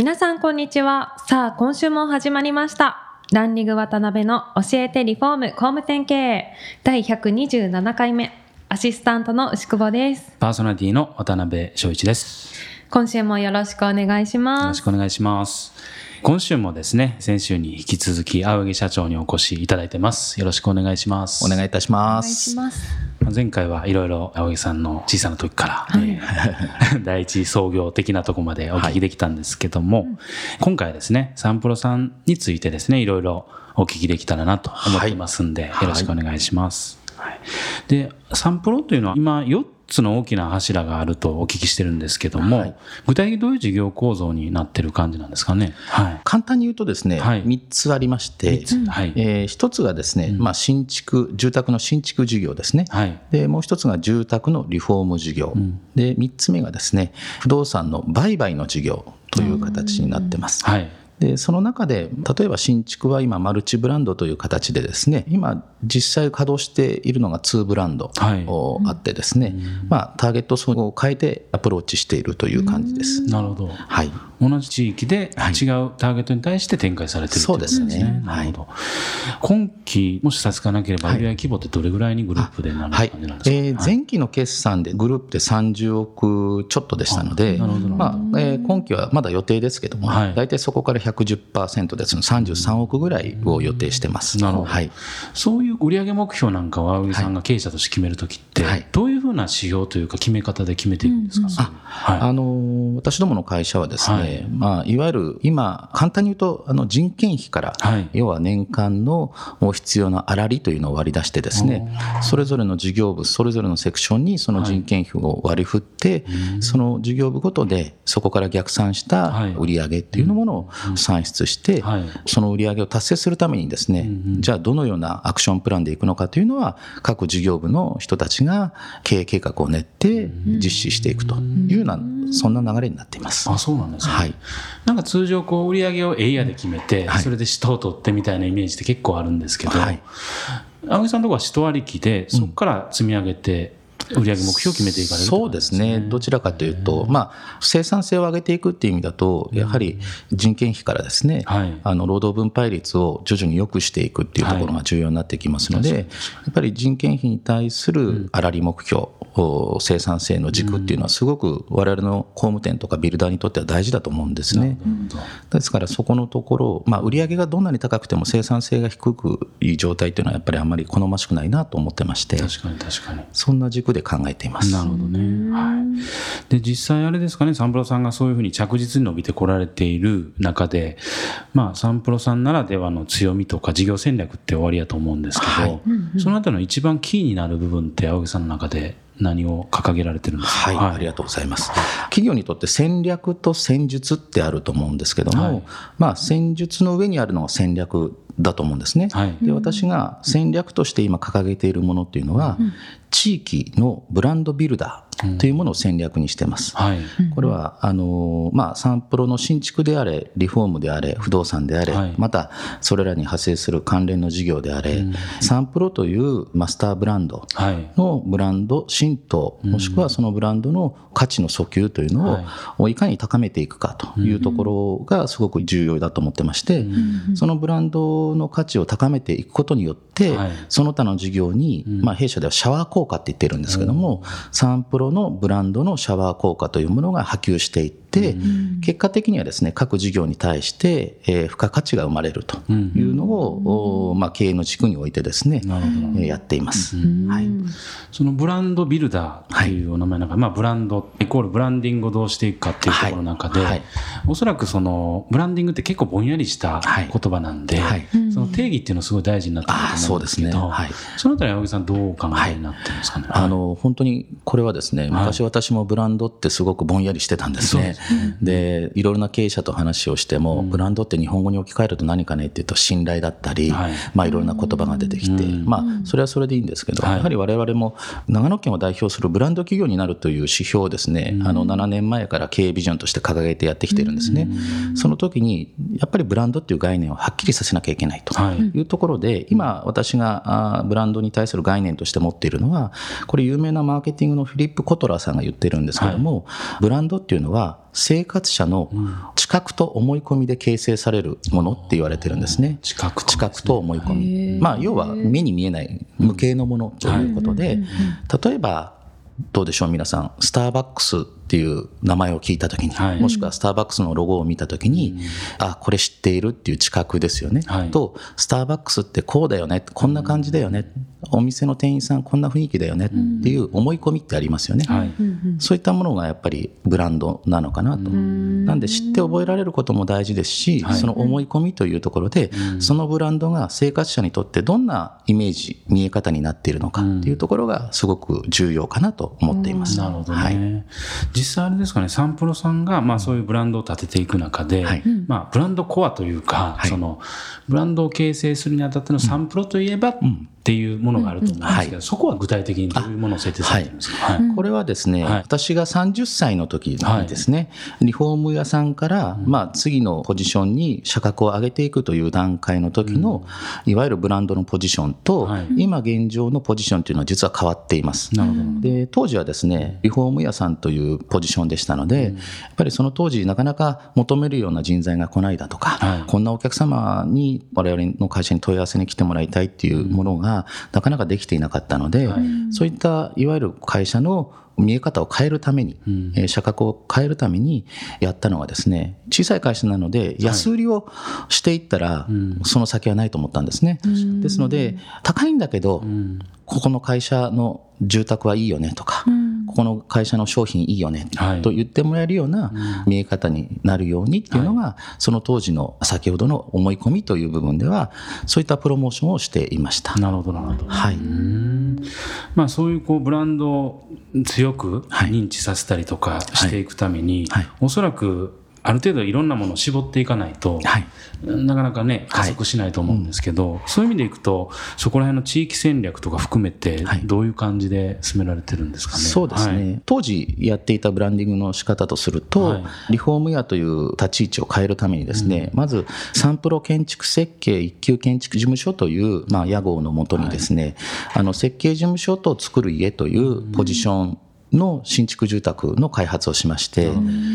皆さんこんにちはさあ今週も始まりましたランリング渡辺の教えてリフォーム工務店経営第127回目アシスタントの牛久保ですパーソナリティの渡辺翔一です。今週もよろしくお願いしよろますしくお願いします。今週もですね、先週に引き続き青柳社長にお越しいただいてます。よろしくお願いします。お願いいたしお願います。します前回はいろいろ青柳さんの小さな時から、えー 第一創業的なところまでお聞きできたんですけども、今回はですね、サンプロさんについてですね、いろいろお聞きできたらなと思ってますんで、はいよろしくお願いします。はい。で、サンプロというのは今4つの大きな柱があるとお聞きしてるんですけども、はい具体的にどういう事業構造になってる感じなんですかね？はい。簡単に言うとですね、はい3つありまして、はい。え1つがですね、まあ、新築、住宅の新築事業ですね。はい。でもう一つが住宅のリフォーム事業、で3つ目がですね不動産の売買の事業という形になってます。はい。でその中で例えば新築は今マルチブランドという形でですね今実際稼働しているのが2ブランドあってですね、まあ、ターゲット層を変えてアプローチしているという感じです。なるほど。はい同じ地域で違うはいターゲットに対して展開されてるってことですね。そうですね。なるほど。今期、もし差し支えなければ、売上規模ってどれぐらいにグループでなるはい。感じなんですか、えー前期の決算でグループで30億ちょっとでしたので、まあえー今期はまだ予定ですけども、はい。大体そこから110%です。の33億ぐらいを予定してます。なるほど。はい。そういう売上目標なんかは、青柳さんが経営者として決めるときって、はい。どういうふうな指標というか、決め方で決めていくんですか、そういうはい。あのー私どもの会社はですね、はいいまあ、いわゆる今、簡単に言うとあの人件費から、はい。要は年間の必要な粗利というのを割り出してですね、それぞれの事業部、それぞれのセクションにその人件費を割り振って、その事業部ごとでそこから逆算したはい。売上っていうものを算出して、はい。その売上を達成するためにですね、じゃあどのようなアクションプランでいくのかというのは、各事業部の人たちが経営計画を練って実施していくというような、そんな流れになっています。あそうなんですね、はい。なんか通常こう売り上げをエイヤで決めて、はい。それで使途を取ってみたいなイメージって結構あるんですけど、はい。青木さんのところは使途ありきでそこから積み上げて売上目標を決めていかれるってそうですね、どちらかというと、まあ、生産性を上げていくっていう意味だと、やはり人件費からですね、はい。あの労働分配率を徐々に良くしていくっていうところが重要になってきますので、やっぱり人件費に対する粗利目標、お生産性の軸っていうのは、すごく我々の工務店とかビルダーにとっては大事だと思うんですね。ですから、そこのところ、まあ、売上がどんなに高くても生産性が低くいい状態っていうのは、やっぱりあんまり好ましくないなと思ってまして、確かに確かに。そんな軸で考えています。なるほどね。はい。で、実際あれですかね、サンプロさんがそういうふうに着実に伸びてこられている中で、まあ、サンプロさんならではの強みとか事業戦略って終わりやと思うんですけど、はいそのあたりの一番キーになる部分って青木さんの中で何を掲げられてるんですか？はい、ありがとうございます。企業にとって戦略と戦術ってあると思うんですけども、はいまあ戦術の上にあるのが戦略だと思うんですね。はい。で私が戦略として今掲げているものっていうのは、地域のブランドビルダーというものを戦略にしてます。はい。これはあのまあ、サンプロの新築であれ、リフォームであれ、不動産であれ、はい。またそれらに派生する関連の事業であれ、サンプロというマスターブランドはい。のブランド浸透、もしくはそのブランドの価値の訴求というのを、い、かに高めていくかというところがすごく重要だと思ってまして、そのブランドの価値を高めていくことによって、はい。その他の事業に、まあ、弊社ではシャワー効果って言ってるんですけども、サンプロのブランドのシャワー効果というものが波及していって、結果的にはですね各事業に対して、えー付加価値が生まれるというのを、おまあ、経営の軸においてですね、えーやっています。はい。そのブランドビルダーっていうお名前の中で、まあブランドイコールブランディングをどうしていくかっていうところの中で、はおそらくそのブランディングって結構ぼんやりしたはい。言葉なんで、はいその定義っていうのはすごい大事になってくると思うんですけど、そね。はい。そのあたり青木さんどうお考えになってるんですかね？あの本当にこれはですね昔私もブランドってすごくぼんやりしてたんですね。でいろいろな経営者と話をしても、ブランドって日本語に置き換えると何かねっていうと信頼だったり、はい。まあ、いろんな言葉が出てきて、まあ、それはそれでいいんですけど、はい。やはり我々も長野県を代表するブランド企業になるという指標をですね、あの7年前から経営ビジョンとして掲げてやってきてるんですね。その時にやっぱりブランドっていう概念をはっきりさせなきゃいけないとはい。いうところで、今私がブランドに対する概念として持っているのはこれ有名なマーケティングのフィリップ・コトラーさんが言ってるんですけども、ブランドっていうのは生活者の知覚と思い込みで形成されるものって言われてるんですね。知覚知覚と思い込み、まあ、要は目に見えない無形のものということで、例えばどうでしょう皆さん。スターバックスっていう名前を聞いた時に、はい。もしくはスターバックスのロゴを見た時に、あこれ知っているっていう知覚ですよね、はい。とスターバックスってこうだよね。こんな感じだよね。お店の店員さんこんな雰囲気だよね。っていう思い込みってありますよね、はい。そういったものがやっぱりブランドなのかなと。なんで知って覚えられることも大事ですし、はい。その思い込みというところで、そのブランドが生活者にとってどんなイメージ、見え方になっているのかっていうところがすごく重要かなと思っています。なるほどね、はい実際あれですかねサンプロさんがまあそういうブランドを立てていく中で、はい。まあ、ブランドコアというか、はい。そのブランドを形成するにあたってのサンプロといえばっていうものがあると思うんですけど、そこは具体的にどういうものを設定されてるんですか、はい。これはですね、はい。私が30歳の時にですね、リフォーム屋さんから、まあ、次のポジションに社格を上げていくという段階の時の、いわゆるブランドのポジションと、はい。今現状のポジションというのは実は変わっています。なるほど。で当時はですねリフォーム屋さんというポジションでしたので、やっぱりその当時なかなか求めるような人材が来ないだとか、はい。こんなお客様に我々の会社に問い合わせに来てもらいたいっていうものがなかなかできていなかったので、そういったいわゆる会社の見え方を変えるために、えー社格を変えるためにやったのがですね小さい会社なので安売りをしていったら、その先はないと思ったんですね。ですので高いんだけど、ここの会社の住宅はいいよねとか、ここの会社の商品いいよねはい。と言ってもらえるような見え方になるようにっていうのが、その当時の先ほどの思い込みという部分ではそういったプロモーションをしていました。なるほどなるほど。はい、まあ、そういうこうブランドを強くはい。認知させたりとかしていくために、はい。おそらくある程度いろんなものを絞っていかないと、はい。なかなかね加速しないと思うんですけど、そういう意味でいくとそこら辺の地域戦略とか含めてはい。どういう感じで進められてるんですかね？そうですね、はい。当時やっていたブランディングの仕方とすると、はい。リフォーム屋という立ち位置を変えるためにですね、まずサンプロ建築設計一級建築事務所という、まあ、屋号のもとにですね、あの設計事務所と作る家というポジションの新築住宅の開発をしまして、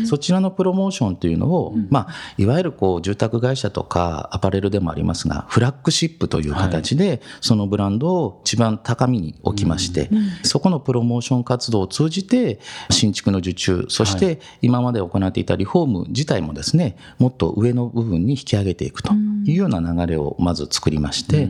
そちらのプロモーションというのを、まあ、いわゆるこう住宅会社とかアパレルでもありますが、フラッグシップという形で、そのブランドを一番高みに置きまして、そこのプロモーション活動を通じて、新築の受注、そして今まで行っていたリフォーム自体もですね、もっと上の部分に引き上げていくというような流れをまず作りまして、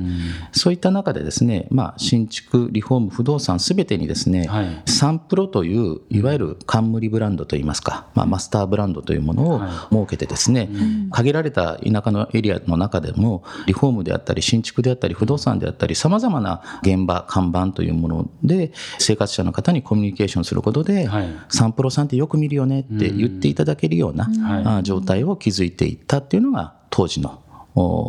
そういった中でですね、まあ、新築、リフォーム、不動産すべてにですね、はい。サンプロといういわゆる冠ブランドといいますか、まあ、マスターブランドというものを設けてですね、限られた田舎のエリアの中でもリフォームであったり新築であったり不動産であったりさまざまな現場看板というもので生活者の方にコミュニケーションすることで、はい。サンプロさんってよく見るよねって言っていただけるような、あ状態を築いていったっていうのが当時のお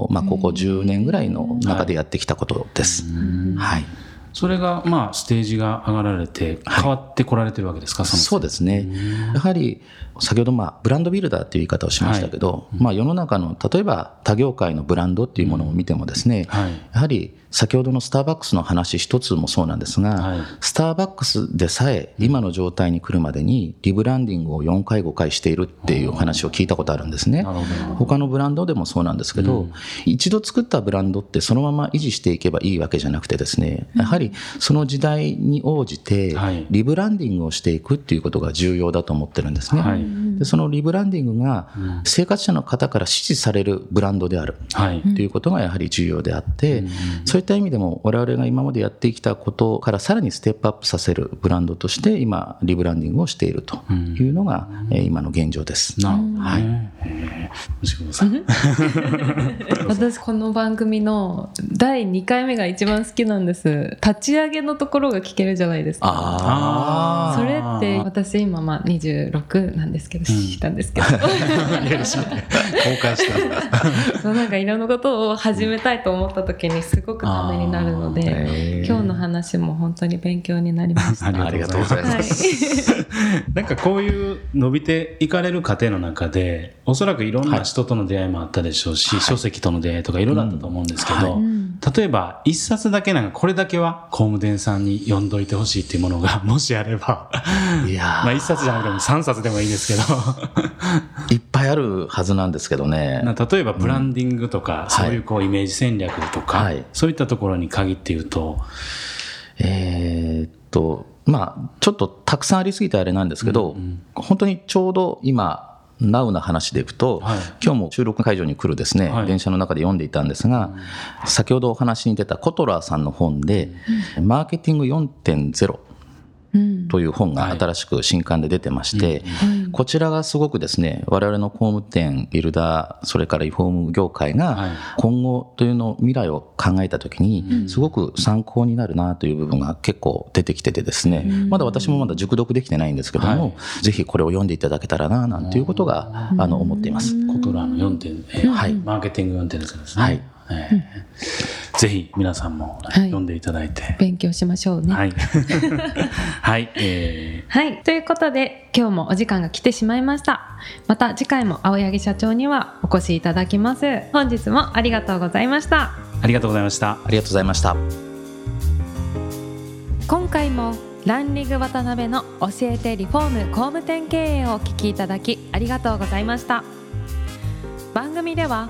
まあ、ここ10年ぐらいの中でやってきたことです。はいそれがまあステージが上がられて変わってこられてるわけですか、その。そうですね。やはり、先ほど、まあ、ブランドビルダーという言い方をしましたけど、まあ、世の中の、例えば他業界のブランドっていうものを見てもですね、はい。やはり、先ほどのスターバックスの話一つもそうなんですが、はい。スターバックスでさえ今の状態に来るまでにリブランディングを4回5回しているっていう話を聞いたことあるんですね。他のブランドでもそうなんですけど、一度作ったブランドってそのまま維持していけばいいわけじゃなくてですね、やはりその時代に応じてはい。リブランディングをしていくっていうことが重要だと思ってるんですね。はい。でそのリブランディングが生活者の方から支持されるブランドである。はい。ということがやはり重要であって、そういった意味でも我々が今までやってきたことからさらにステップアップさせるブランドとして今リブランディングをしているというのが、えー今の現状です。なるほどね。へー。西本さん。私この番組の第2回目が一番好きなんです。立ち上げのところが聞けるじゃないですか。あそれって私今まあ26なんですけどしたんですけど、公開した そうなんかいろんなことを始めたいと思った時にすごくためになるので、今日の話も本当に勉強になりました。ありがとうございます。はい、なんかこういう伸びていかれる過程の中でおそらくいろんな人との出会いもあったでしょうし、書籍との出会いとかいろいろあったと思うんですけど、うん。例えば一冊だけなんかこれだけは工務店さんに読んどいてほしいっていうものが もしあれば。いやー。まあ一冊じゃなくても三冊でもいいですけど。いっぱいあるはずなんですけどね。な例えばブランディングとか、そういうこうイメージ戦略とか、はい。そういったところに限って言うと、えーっと、まあ、ちょっとたくさんありすぎてあれなんですけど、本当にちょうど今、ナウな話でいくと、はい。今日も収録会場に来るですね、はい。電車の中で読んでいたんですが、先ほどお話に出たコトラーさんの本で、マーケティング4.0うん。という本が新しく新刊で出てまして、こちらがすごくですね、我々の工務店、ビルダー、それからリフォーム業界はい。が今後というの未来を考えたときに、すごく参考になるなという部分が結構出てきててですね、まだ私もまだ熟読できてないんですけども、ぜひこれを読んでいただけたらな、なんていうことが、あの、思っています。コトラの4点、えーはい。マーケティング4点ですね。はいえーぜひ皆さんもはい読んでいただいて。勉強しましょうね。はい。はい。えはい。ということで、今日もお時間が来てしまいました。また次回も青柳社長にはお越しいただきます。本日もありがとうございました。ーありがとうございました。ありがとうございました。今回もランリング渡辺の教えてリフォーム工務店経営をお聞きいただきありがとうございました番組では